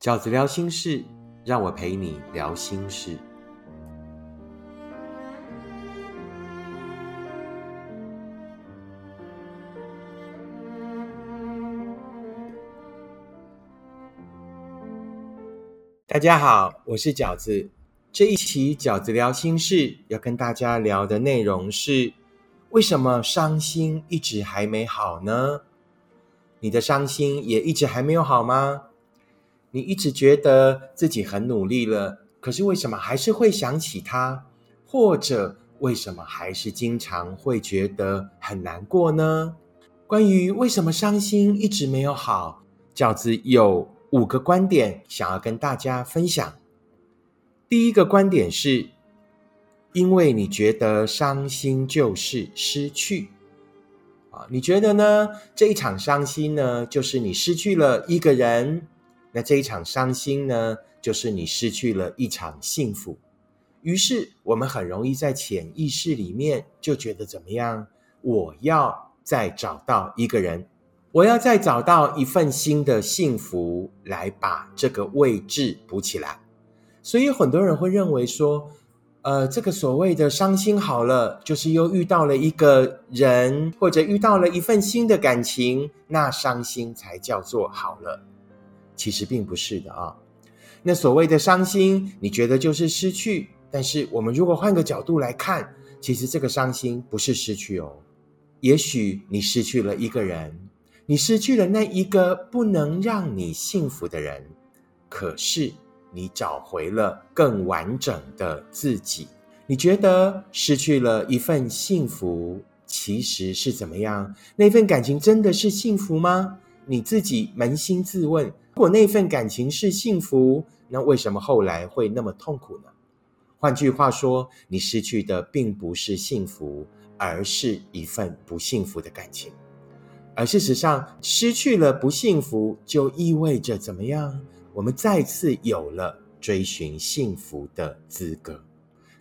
饺子聊心事，让我陪你聊心事。大家好，我是饺子。这一期饺子聊心事要跟大家聊的内容是：为什么伤心一直还没好呢？你的伤心也一直还没有好吗？你一直觉得自己很努力了，可是为什么还是会想起他？或者为什么还是经常会觉得很难过呢？关于为什么伤心一直没有好，饺子有五个观点想要跟大家分享。第一个观点是，因为你觉得伤心就是失去啊，你觉得呢？这一场伤心呢，就是你失去了一个人。那这一场伤心呢，就是你失去了一场幸福。于是我们很容易在潜意识里面就觉得怎么样？我要再找到一个人，我要再找到一份新的幸福，来把这个位置补起来。所以很多人会认为说，呃，这个所谓的伤心好了，就是又遇到了一个人，或者遇到了一份新的感情，那伤心才叫做好了。其实并不是的啊，那所谓的伤心，你觉得就是失去？但是我们如果换个角度来看，其实这个伤心不是失去哦。也许你失去了一个人，你失去了那一个不能让你幸福的人，可是你找回了更完整的自己。你觉得失去了一份幸福，其实是怎么样？那份感情真的是幸福吗？你自己扪心自问，如果那份感情是幸福，那为什么后来会那么痛苦呢？换句话说，你失去的并不是幸福，而是一份不幸福的感情。而事实上，失去了不幸福，就意味着怎么样？我们再次有了追寻幸福的资格。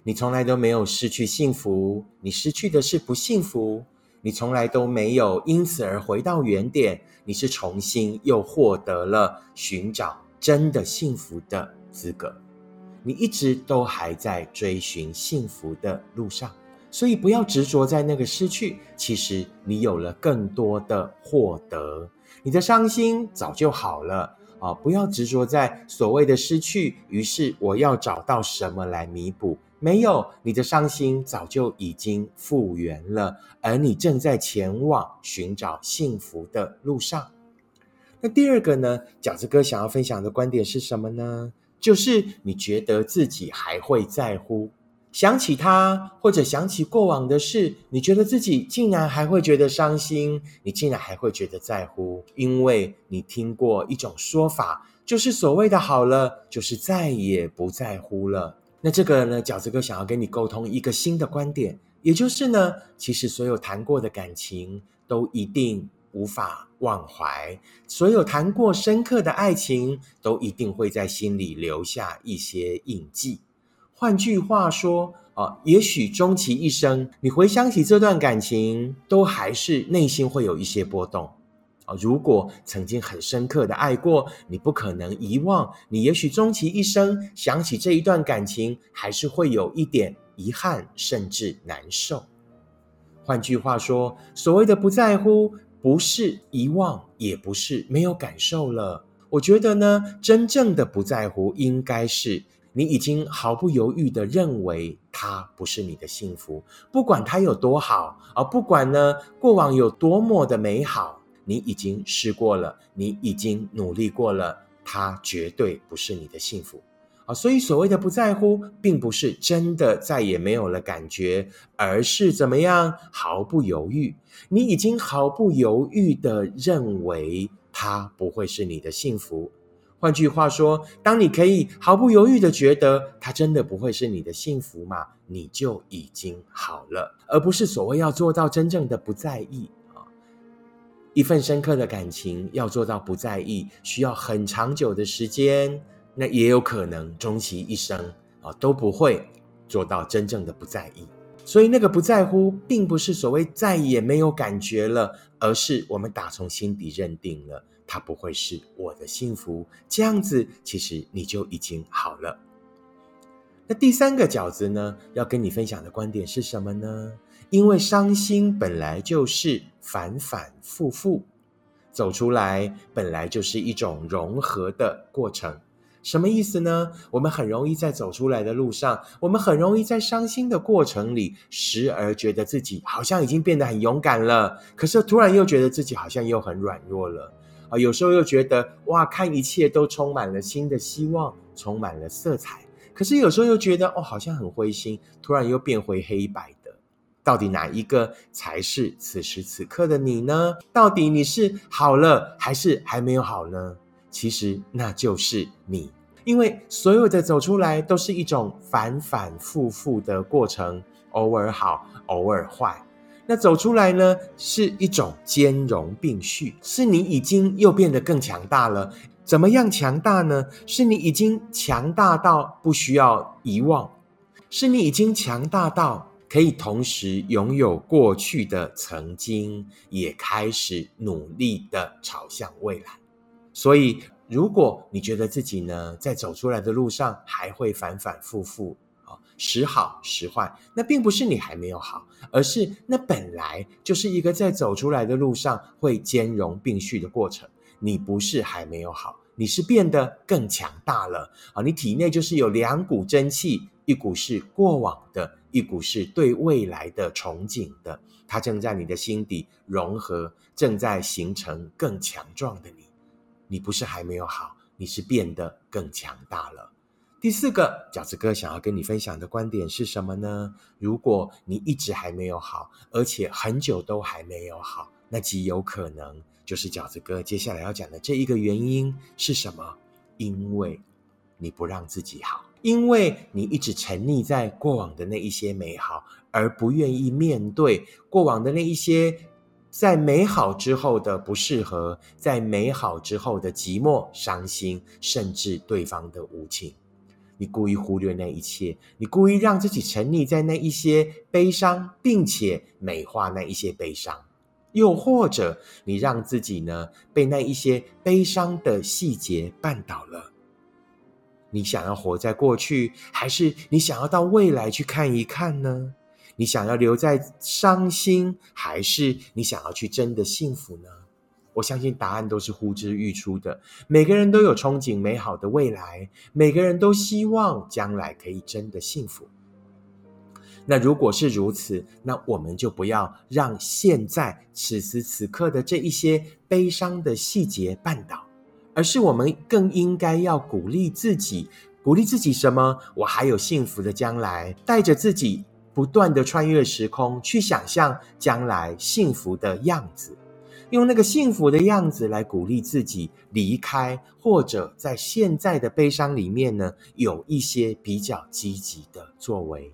你从来都没有失去幸福，你失去的是不幸福。你从来都没有因此而回到原点，你是重新又获得了寻找真的幸福的资格。你一直都还在追寻幸福的路上，所以不要执着在那个失去。其实你有了更多的获得，你的伤心早就好了啊！不要执着在所谓的失去，于是我要找到什么来弥补。没有，你的伤心早就已经复原了，而你正在前往寻找幸福的路上。那第二个呢？饺子哥想要分享的观点是什么呢？就是你觉得自己还会在乎，想起他或者想起过往的事，你觉得自己竟然还会觉得伤心，你竟然还会觉得在乎，因为你听过一种说法，就是所谓的好了，就是再也不在乎了。那这个呢，饺子哥想要跟你沟通一个新的观点，也就是呢，其实所有谈过的感情都一定无法忘怀，所有谈过深刻的爱情都一定会在心里留下一些印记。换句话说，啊，也许终其一生，你回想起这段感情，都还是内心会有一些波动。如果曾经很深刻的爱过，你不可能遗忘。你也许终其一生想起这一段感情，还是会有一点遗憾，甚至难受。换句话说，所谓的不在乎，不是遗忘，也不是没有感受了。我觉得呢，真正的不在乎，应该是你已经毫不犹豫的认为它不是你的幸福，不管它有多好，而不管呢过往有多么的美好。你已经试过了，你已经努力过了，它绝对不是你的幸福啊！所以所谓的不在乎，并不是真的再也没有了感觉，而是怎么样毫不犹豫。你已经毫不犹豫的认为它不会是你的幸福。换句话说，当你可以毫不犹豫的觉得它真的不会是你的幸福嘛，你就已经好了，而不是所谓要做到真正的不在意。一份深刻的感情要做到不在意，需要很长久的时间。那也有可能终其一生啊都不会做到真正的不在意。所以那个不在乎，并不是所谓再也没有感觉了，而是我们打从心底认定了它不会是我的幸福。这样子，其实你就已经好了。那第三个饺子呢，要跟你分享的观点是什么呢？因为伤心本来就是反反复复，走出来本来就是一种融合的过程。什么意思呢？我们很容易在走出来的路上，我们很容易在伤心的过程里，时而觉得自己好像已经变得很勇敢了，可是突然又觉得自己好像又很软弱了啊！有时候又觉得哇，看一切都充满了新的希望，充满了色彩，可是有时候又觉得哦，好像很灰心，突然又变回黑白的。到底哪一个才是此时此刻的你呢？到底你是好了还是还没有好呢？其实那就是你，因为所有的走出来都是一种反反复复的过程，偶尔好，偶尔坏。那走出来呢，是一种兼容并蓄，是你已经又变得更强大了。怎么样强大呢？是你已经强大到不需要遗忘，是你已经强大到可以同时拥有过去的曾经，也开始努力的朝向未来。所以，如果你觉得自己呢在走出来的路上还会反反复复啊，时好时坏，那并不是你还没有好，而是那本来就是一个在走出来的路上会兼容并蓄的过程。你不是还没有好，你是变得更强大了啊！你体内就是有两股真气，一股是过往的，一股是对未来的憧憬的，它正在你的心底融合，正在形成更强壮的你。你不是还没有好，你是变得更强大了。第四个饺子哥想要跟你分享的观点是什么呢？如果你一直还没有好，而且很久都还没有好，那极有可能就是饺子哥接下来要讲的这一个原因是什么？因为你不让自己好，因为你一直沉溺在过往的那一些美好，而不愿意面对过往的那一些。在美好之后的不适合，在美好之后的寂寞、伤心，甚至对方的无情，你故意忽略那一切，你故意让自己沉溺在那一些悲伤，并且美化那一些悲伤，又或者你让自己呢被那一些悲伤的细节绊倒了。你想要活在过去，还是你想要到未来去看一看呢？你想要留在伤心，还是你想要去真的幸福呢？我相信答案都是呼之欲出的。每个人都有憧憬美好的未来，每个人都希望将来可以真的幸福。那如果是如此，那我们就不要让现在此时此刻的这一些悲伤的细节绊倒，而是我们更应该要鼓励自己，鼓励自己什么？我还有幸福的将来，带着自己。不断的穿越时空，去想象将来幸福的样子，用那个幸福的样子来鼓励自己离开，或者在现在的悲伤里面呢，有一些比较积极的作为。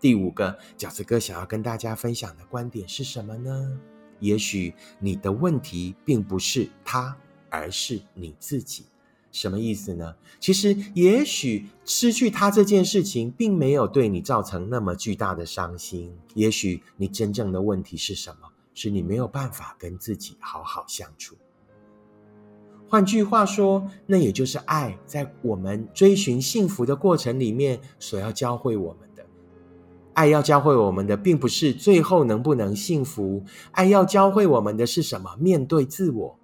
第五个饺子哥想要跟大家分享的观点是什么呢？也许你的问题并不是他，而是你自己。什么意思呢？其实，也许失去他这件事情，并没有对你造成那么巨大的伤心。也许你真正的问题是什么？是你没有办法跟自己好好相处。换句话说，那也就是爱在我们追寻幸福的过程里面所要教会我们。爱要教会我们的，并不是最后能不能幸福，爱要教会我们的是什么？面对自我。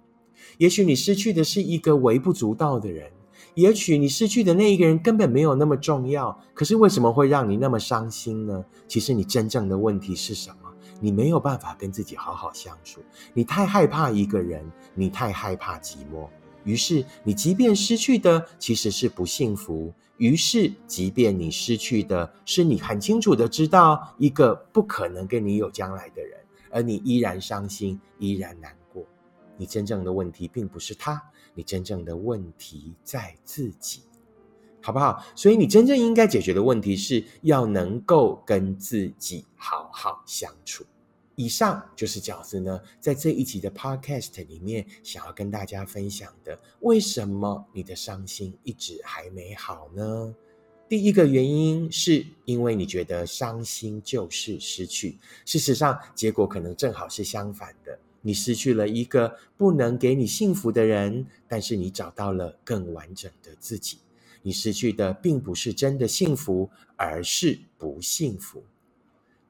也许你失去的是一个微不足道的人，也许你失去的那一个人根本没有那么重要。可是为什么会让你那么伤心呢？其实你真正的问题是什么？你没有办法跟自己好好相处，你太害怕一个人，你太害怕寂寞。于是你即便失去的其实是不幸福，于是即便你失去的是你很清楚的知道一个不可能跟你有将来的人，而你依然伤心，依然难过。你真正的问题并不是他，你真正的问题在自己，好不好？所以你真正应该解决的问题是要能够跟自己好好相处。以上就是饺子呢，在这一集的 Podcast 里面想要跟大家分享的。为什么你的伤心一直还没好呢？第一个原因是因为你觉得伤心就是失去，事实上结果可能正好是相反的。你失去了一个不能给你幸福的人，但是你找到了更完整的自己。你失去的并不是真的幸福，而是不幸福。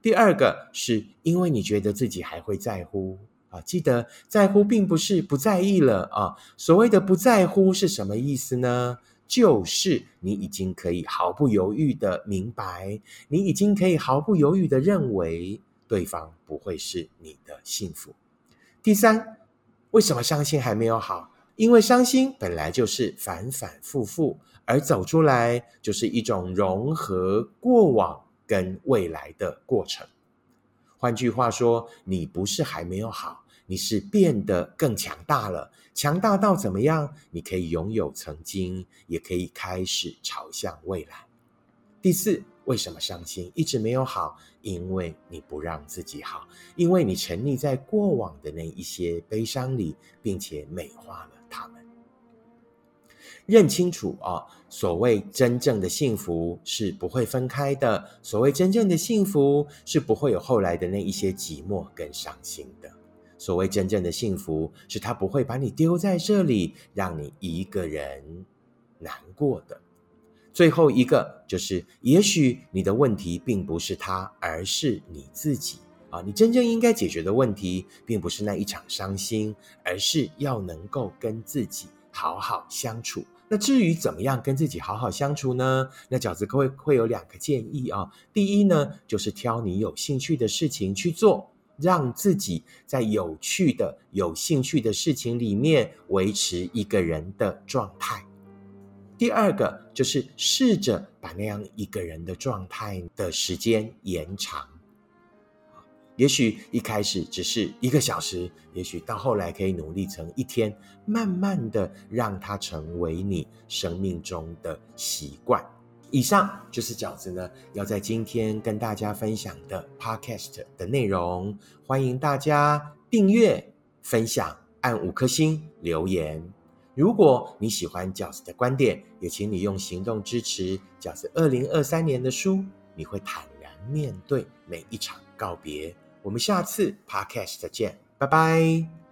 第二个是因为你觉得自己还会在乎啊，记得在乎并不是不在意了啊。所谓的不在乎是什么意思呢？就是你已经可以毫不犹豫的明白，你已经可以毫不犹豫的认为对方不会是你的幸福。第三，为什么伤心还没有好？因为伤心本来就是反反复复，而走出来就是一种融合过往跟未来的过程。换句话说，你不是还没有好。你是变得更强大了，强大到怎么样？你可以拥有曾经，也可以开始朝向未来。第四，为什么伤心一直没有好？因为你不让自己好，因为你沉溺在过往的那一些悲伤里，并且美化了他们。认清楚啊，所谓真正的幸福是不会分开的，所谓真正的幸福是不会有后来的那一些寂寞跟伤心的。所谓真正的幸福，是他不会把你丢在这里，让你一个人难过的。最后一个就是，也许你的问题并不是他，而是你自己啊！你真正应该解决的问题，并不是那一场伤心，而是要能够跟自己好好相处。那至于怎么样跟自己好好相处呢？那饺子哥会会有两个建议啊。第一呢，就是挑你有兴趣的事情去做。让自己在有趣的、有兴趣的事情里面维持一个人的状态。第二个就是试着把那样一个人的状态的时间延长。也许一开始只是一个小时，也许到后来可以努力成一天，慢慢的让它成为你生命中的习惯。以上就是饺子呢，要在今天跟大家分享的 podcast 的内容。欢迎大家订阅、分享、按五颗星、留言。如果你喜欢饺子的观点，也请你用行动支持饺子二零二三年的书。你会坦然面对每一场告别。我们下次 podcast 见，拜拜。